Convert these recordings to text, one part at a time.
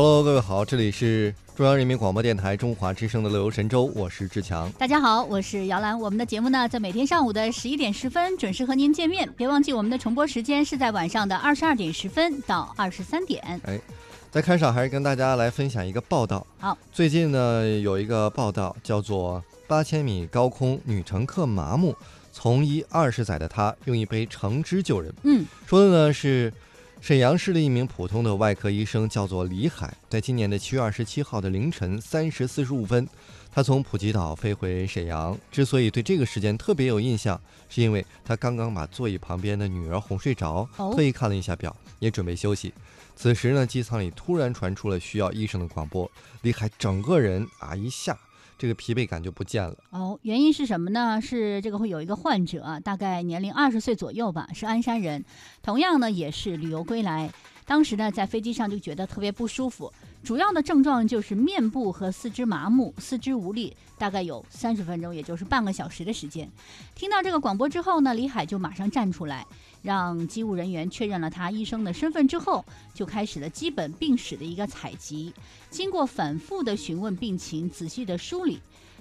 Hello，各位好，这里是中央人民广播电台中华之声的乐游神州，我是志强。大家好，我是姚兰。我们的节目呢，在每天上午的十一点十分准时和您见面。别忘记我们的重播时间是在晚上的二十二点十分到二十三点。哎，在开场还是跟大家来分享一个报道。好，最近呢有一个报道叫做“八千米高空女乘客麻木，从医二十载的她用一杯橙汁救人”。嗯，说的呢是。沈阳市的一名普通的外科医生叫做李海，在今年的七月二十七号的凌晨三时四十五分，他从普吉岛飞回沈阳。之所以对这个时间特别有印象，是因为他刚刚把座椅旁边的女儿哄睡着，特意看了一下表，也准备休息。此时呢，机舱里突然传出了需要医生的广播，李海整个人啊一下。这个疲惫感就不见了哦，原因是什么呢？是这个会有一个患者，大概年龄二十岁左右吧，是鞍山人，同样呢也是旅游归来，当时呢在飞机上就觉得特别不舒服。主要的症状就是面部和四肢麻木、四肢无力，大概有三十分钟，也就是半个小时的时间。听到这个广播之后呢，李海就马上站出来，让机务人员确认了他医生的身份之后，就开始了基本病史的一个采集。经过反复的询问病情，仔细的梳理，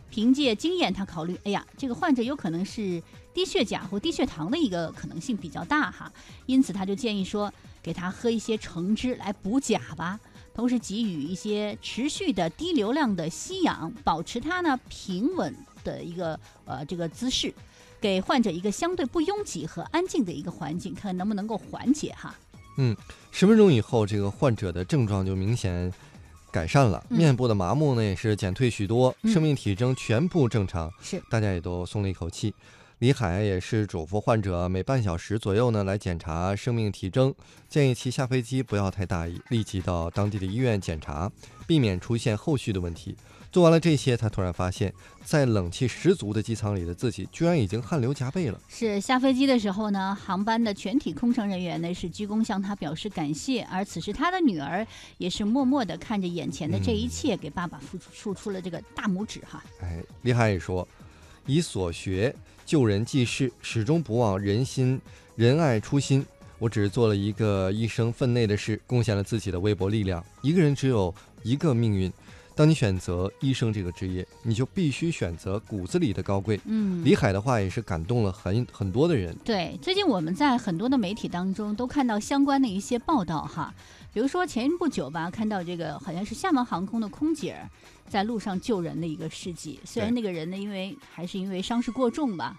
凭借经验，他考虑，哎呀，这个患者有可能是低血钾或低血糖的一个可能性比较大哈，因此他就建议说，给他喝一些橙汁来补钾吧。同时给予一些持续的低流量的吸氧，保持它呢平稳的一个呃这个姿势，给患者一个相对不拥挤和安静的一个环境，看能不能够缓解哈。嗯，十分钟以后，这个患者的症状就明显改善了，面部的麻木呢也是减退许多，生命体征全部正常，是。大家也都松了一口气。李海也是嘱咐患者每半小时左右呢来检查生命体征，建议其下飞机不要太大意，立即到当地的医院检查，避免出现后续的问题。做完了这些，他突然发现，在冷气十足的机舱里的自己居然已经汗流浃背了。是下飞机的时候呢，航班的全体空乘人员呢是鞠躬向他表示感谢，而此时他的女儿也是默默地看着眼前的这一切，给爸爸付出竖出了这个大拇指哈。哎，李海也说，以所学。救人济世，始终不忘人心、仁爱初心。我只是做了一个一生分内的事，贡献了自己的微薄力量。一个人只有一个命运，当你选择医生这个职业，你就必须选择骨子里的高贵。嗯，李海的话也是感动了很很多的人。对，最近我们在很多的媒体当中都看到相关的一些报道哈，比如说前不久吧，看到这个好像是厦门航空的空姐。在路上救人的一个事迹，虽然那个人呢，因为还是因为伤势过重吧，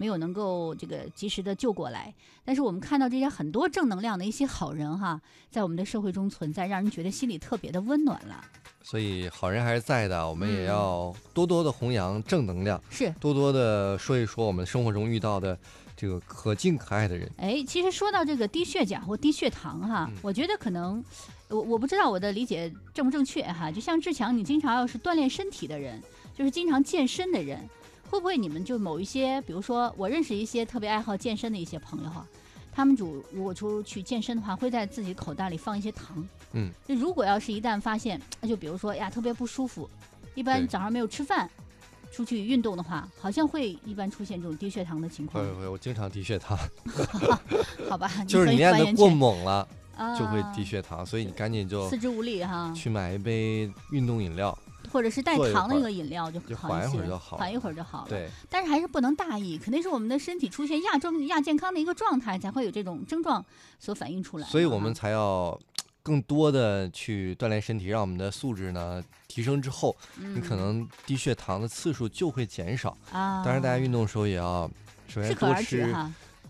没有能够这个及时的救过来，但是我们看到这些很多正能量的一些好人哈，在我们的社会中存在，让人觉得心里特别的温暖了。所以好人还是在的，我们也要多多的弘扬正能量，是多多的说一说我们生活中遇到的这个可敬可爱的人。哎，其实说到这个低血钾或低血糖哈，我觉得可能。我我不知道我的理解正不正确哈，就像志强，你经常要是锻炼身体的人，就是经常健身的人，会不会你们就某一些，比如说我认识一些特别爱好健身的一些朋友哈，他们主如果出去健身的话，会在自己口袋里放一些糖，嗯，那如果要是一旦发现，那就比如说呀特别不舒服，一般早上没有吃饭，出去运动的话，好像会一般出现这种低血糖的情况。会会，我经常低血糖。好吧，就是你练的过猛了。就会低血糖，所以你赶紧就四肢无力哈，去买一杯运动饮料，或者是带糖的一个饮料就缓一会儿就好，缓一会儿就好了。对，但是还是不能大意，肯定是我们的身体出现亚重亚健康的一个状态，才会有这种症状所反映出来。所以我们才要 更多的去锻炼身体，让我们的素质呢提升之后，你可能低血糖的次数就会减少啊。当然，大家运动的时候也要首先多吃。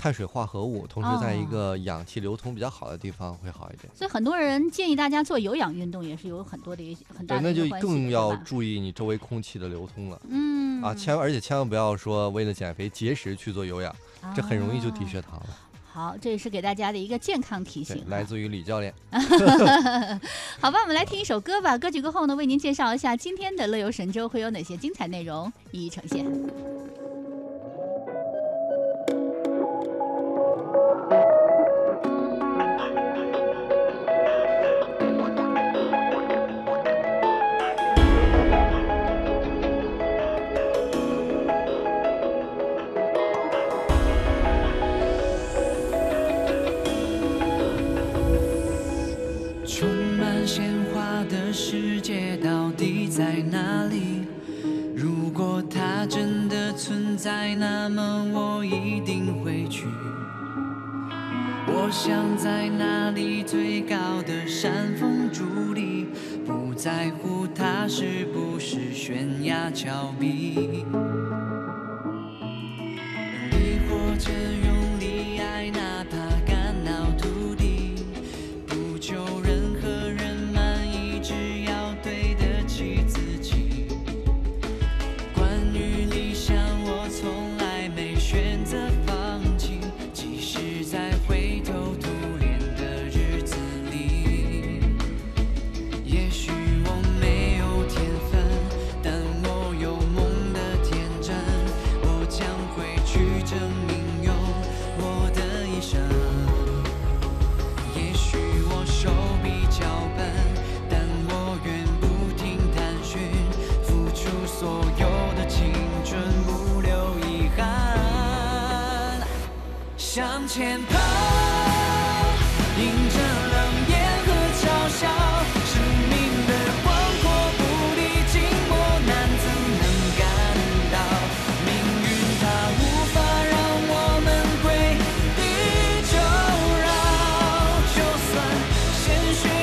碳水化合物，同时在一个氧气流通比较好的地方会好一点。所以很多人建议大家做有氧运动，也是有很多的一些很大的对，那就更要注意你周围空气的流通了。嗯啊，千而且千万不要说为了减肥节食去做有氧，这很容易就低血糖了。好，这也是给大家的一个健康提醒，来自于李教练。好吧，我们来听一首歌吧。歌曲过后呢，为您介绍一下今天的乐游神州会有哪些精彩内容一一呈现。世界到底在哪里？如果它真的存在，那么我一定会去。我想在那里最高的山峰伫立，不在乎它是不是悬崖峭壁。用力或生命有我的一生也许我手比较笨但我愿不停探寻付出所有的青春不留遗憾。向前跑迎着鲜血